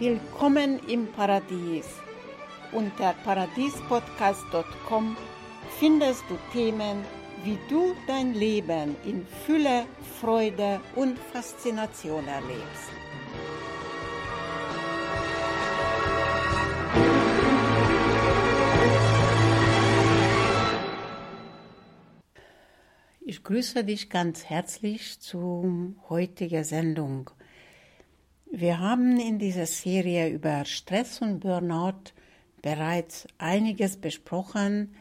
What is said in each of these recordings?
Willkommen im Paradies. Unter paradiespodcast.com findest du Themen, wie du dein Leben in Fülle, Freude und Faszination erlebst. Ich grüße dich ganz herzlich zur heutigen Sendung. Wir haben in dieser Serie über Stress und Burnout bereits einiges besprochen,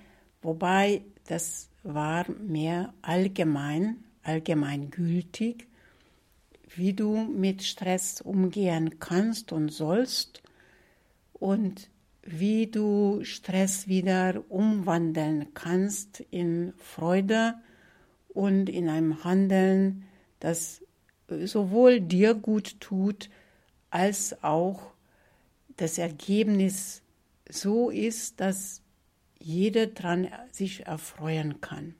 wobei das war mehr allgemein, allgemeingültig, wie du mit Stress umgehen kannst und sollst und wie du Stress wieder umwandeln kannst in Freude und in einem Handeln, das sowohl dir gut tut, als auch das Ergebnis so ist, dass jeder daran sich erfreuen kann.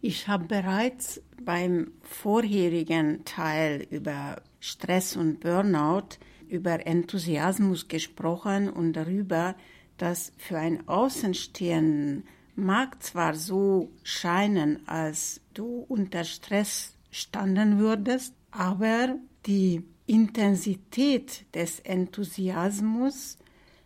Ich habe bereits beim vorherigen Teil über Stress und Burnout, über Enthusiasmus gesprochen und darüber, dass für einen Außenstehenden mag zwar so scheinen, als du unter Stress standen würdest, aber die Intensität des Enthusiasmus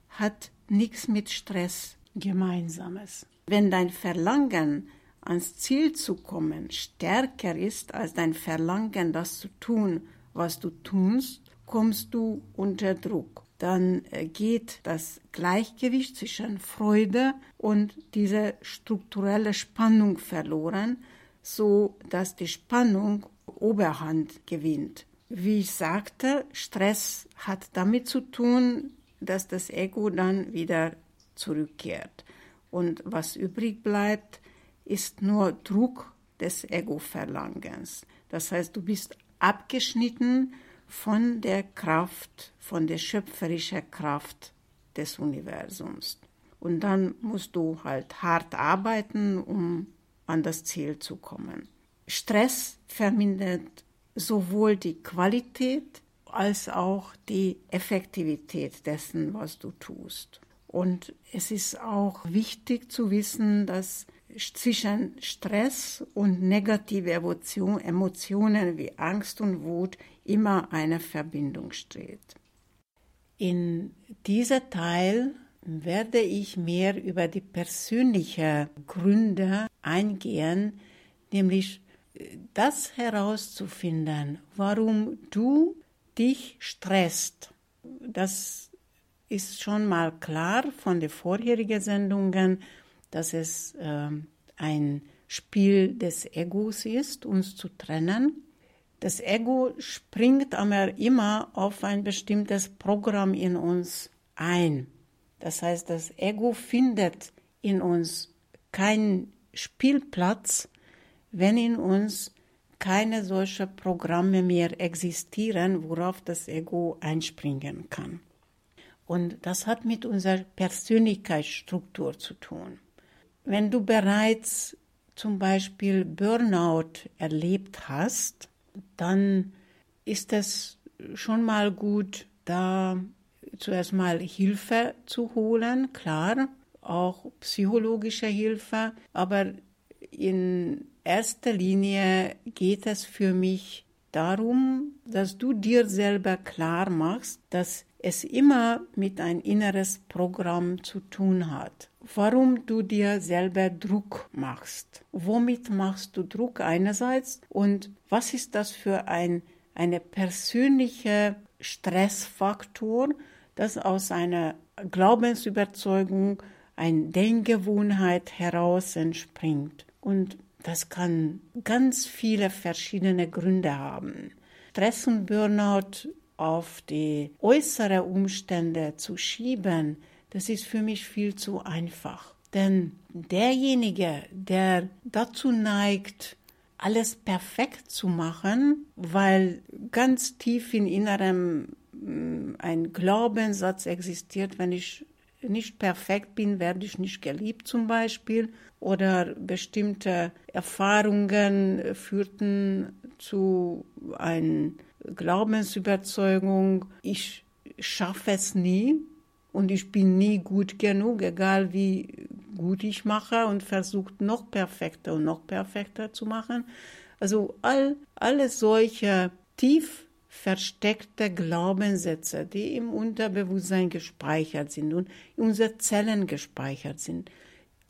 hat nichts mit Stress gemeinsames. Wenn dein Verlangen ans Ziel zu kommen stärker ist als dein Verlangen, das zu tun, was du tust, kommst du unter Druck dann äh, geht das Gleichgewicht zwischen Freude und dieser strukturelle Spannung verloren, so dass die Spannung Oberhand gewinnt. Wie ich sagte, Stress hat damit zu tun, dass das Ego dann wieder zurückkehrt. Und was übrig bleibt, ist nur Druck des Ego-Verlangens. Das heißt, du bist abgeschnitten von der Kraft, von der schöpferischen Kraft des Universums. Und dann musst du halt hart arbeiten, um an das Ziel zu kommen. Stress vermindert sowohl die Qualität als auch die Effektivität dessen, was du tust. Und es ist auch wichtig zu wissen, dass zwischen Stress und negative Emotionen wie Angst und Wut immer eine Verbindung steht. In dieser Teil werde ich mehr über die persönlichen Gründe eingehen, nämlich das herauszufinden, warum du dich stresst. Das ist schon mal klar von den vorherigen Sendungen, dass es äh, ein Spiel des Egos ist, uns zu trennen. Das Ego springt aber immer auf ein bestimmtes Programm in uns ein. Das heißt, das Ego findet in uns keinen Spielplatz, wenn in uns keine solchen Programme mehr existieren, worauf das Ego einspringen kann. Und das hat mit unserer Persönlichkeitsstruktur zu tun. Wenn du bereits zum Beispiel Burnout erlebt hast, dann ist es schon mal gut, da zuerst mal Hilfe zu holen, klar, auch psychologische Hilfe, aber in erster Linie geht es für mich darum, dass du dir selber klar machst, dass es immer mit ein inneres Programm zu tun hat. Warum du dir selber Druck machst. Womit machst du Druck einerseits und was ist das für ein eine persönliche Stressfaktor, das aus einer Glaubensüberzeugung, eine Denkgewohnheit heraus entspringt. Und das kann ganz viele verschiedene Gründe haben. Stress und Burnout auf die äußeren Umstände zu schieben, das ist für mich viel zu einfach. Denn derjenige, der dazu neigt, alles perfekt zu machen, weil ganz tief in innerem mm, ein Glaubenssatz existiert, wenn ich nicht perfekt bin, werde ich nicht geliebt zum Beispiel. Oder bestimmte Erfahrungen führten zu einer Glaubensüberzeugung, ich schaffe es nie und ich bin nie gut genug, egal wie gut ich mache und versuche noch perfekter und noch perfekter zu machen. Also all, alle solche tief versteckte Glaubenssätze, die im Unterbewusstsein gespeichert sind und in unseren Zellen gespeichert sind,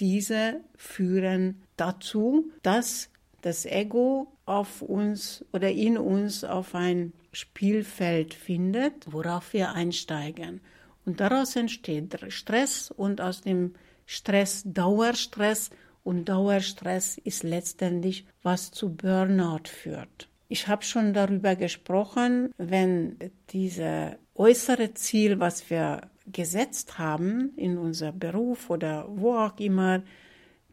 diese führen dazu, dass das Ego auf uns oder in uns auf ein Spielfeld findet, worauf wir einsteigen. Und daraus entsteht Stress und aus dem Stress Dauerstress und Dauerstress ist letztendlich, was zu Burnout führt. Ich habe schon darüber gesprochen, wenn diese äußere Ziel, was wir gesetzt haben in unser Beruf oder wo auch immer,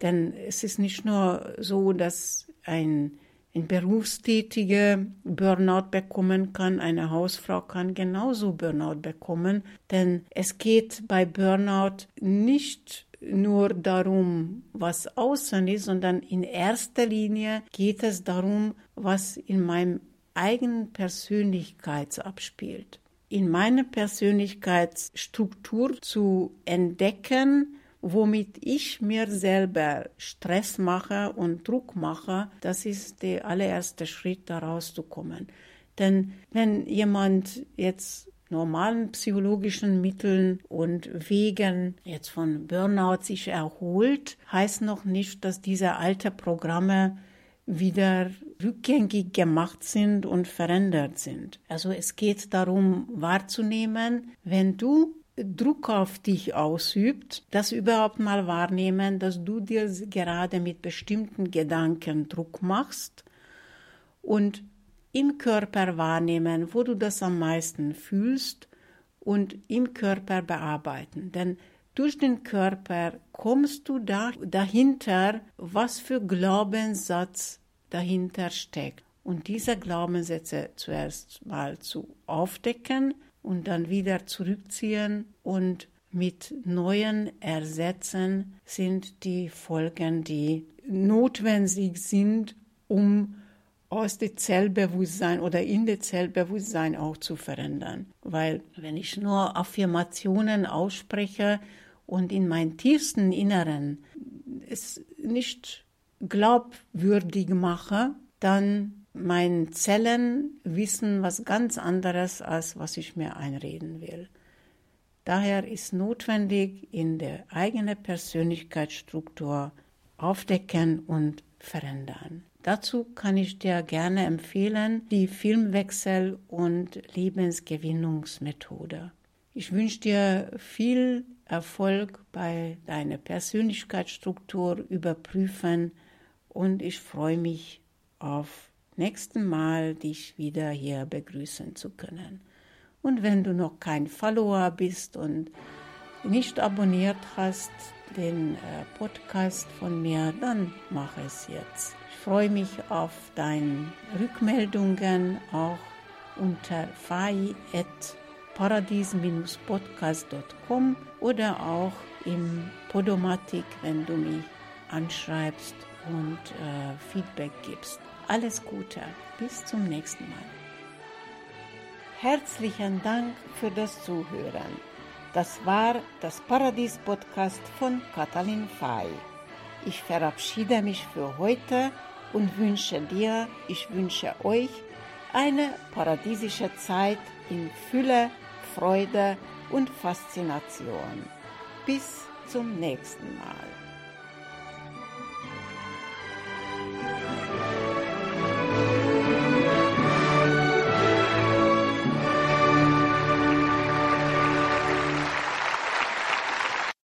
denn es ist nicht nur so, dass ein, ein Berufstätiger Burnout bekommen kann, eine Hausfrau kann genauso Burnout bekommen, denn es geht bei Burnout nicht nur darum, was außen ist, sondern in erster Linie geht es darum, was in meinem eigenen Persönlichkeit abspielt. In meiner Persönlichkeitsstruktur zu entdecken, womit ich mir selber Stress mache und Druck mache, das ist der allererste Schritt, da rauszukommen. Denn wenn jemand jetzt normalen psychologischen Mitteln und Wegen jetzt von Burnout sich erholt, heißt noch nicht, dass diese alten Programme wieder rückgängig gemacht sind und verändert sind. Also es geht darum wahrzunehmen, wenn du Druck auf dich ausübt, das überhaupt mal wahrnehmen, dass du dir gerade mit bestimmten Gedanken Druck machst und im Körper wahrnehmen, wo du das am meisten fühlst und im Körper bearbeiten. Denn durch den Körper kommst du da, dahinter, was für Glaubenssatz dahinter steckt. Und diese Glaubenssätze zuerst mal zu aufdecken und dann wieder zurückziehen und mit neuen ersetzen, sind die Folgen, die notwendig sind, um aus dem Zellbewusstsein oder in dem Zellbewusstsein auch zu verändern. Weil wenn ich nur Affirmationen ausspreche und in meinem tiefsten Inneren es nicht glaubwürdig mache, dann meine Zellen wissen was ganz anderes, als was ich mir einreden will. Daher ist notwendig, in der eigenen Persönlichkeitsstruktur aufdecken und verändern. Dazu kann ich dir gerne empfehlen die Filmwechsel- und Lebensgewinnungsmethode. Ich wünsche dir viel Erfolg bei deiner Persönlichkeitsstruktur überprüfen und ich freue mich auf nächsten Mal dich wieder hier begrüßen zu können. Und wenn du noch kein Follower bist und nicht abonniert hast den äh, Podcast von mir, dann mach es jetzt freue mich auf deine Rückmeldungen auch unter fai.paradies-podcast.com oder auch im Podomatic, wenn du mich anschreibst und äh, Feedback gibst. Alles Gute, bis zum nächsten Mal. Herzlichen Dank für das Zuhören. Das war das Paradies-Podcast von Katalin Fay. Ich verabschiede mich für heute und wünsche dir, ich wünsche euch eine paradiesische Zeit in Fülle, Freude und Faszination. Bis zum nächsten Mal.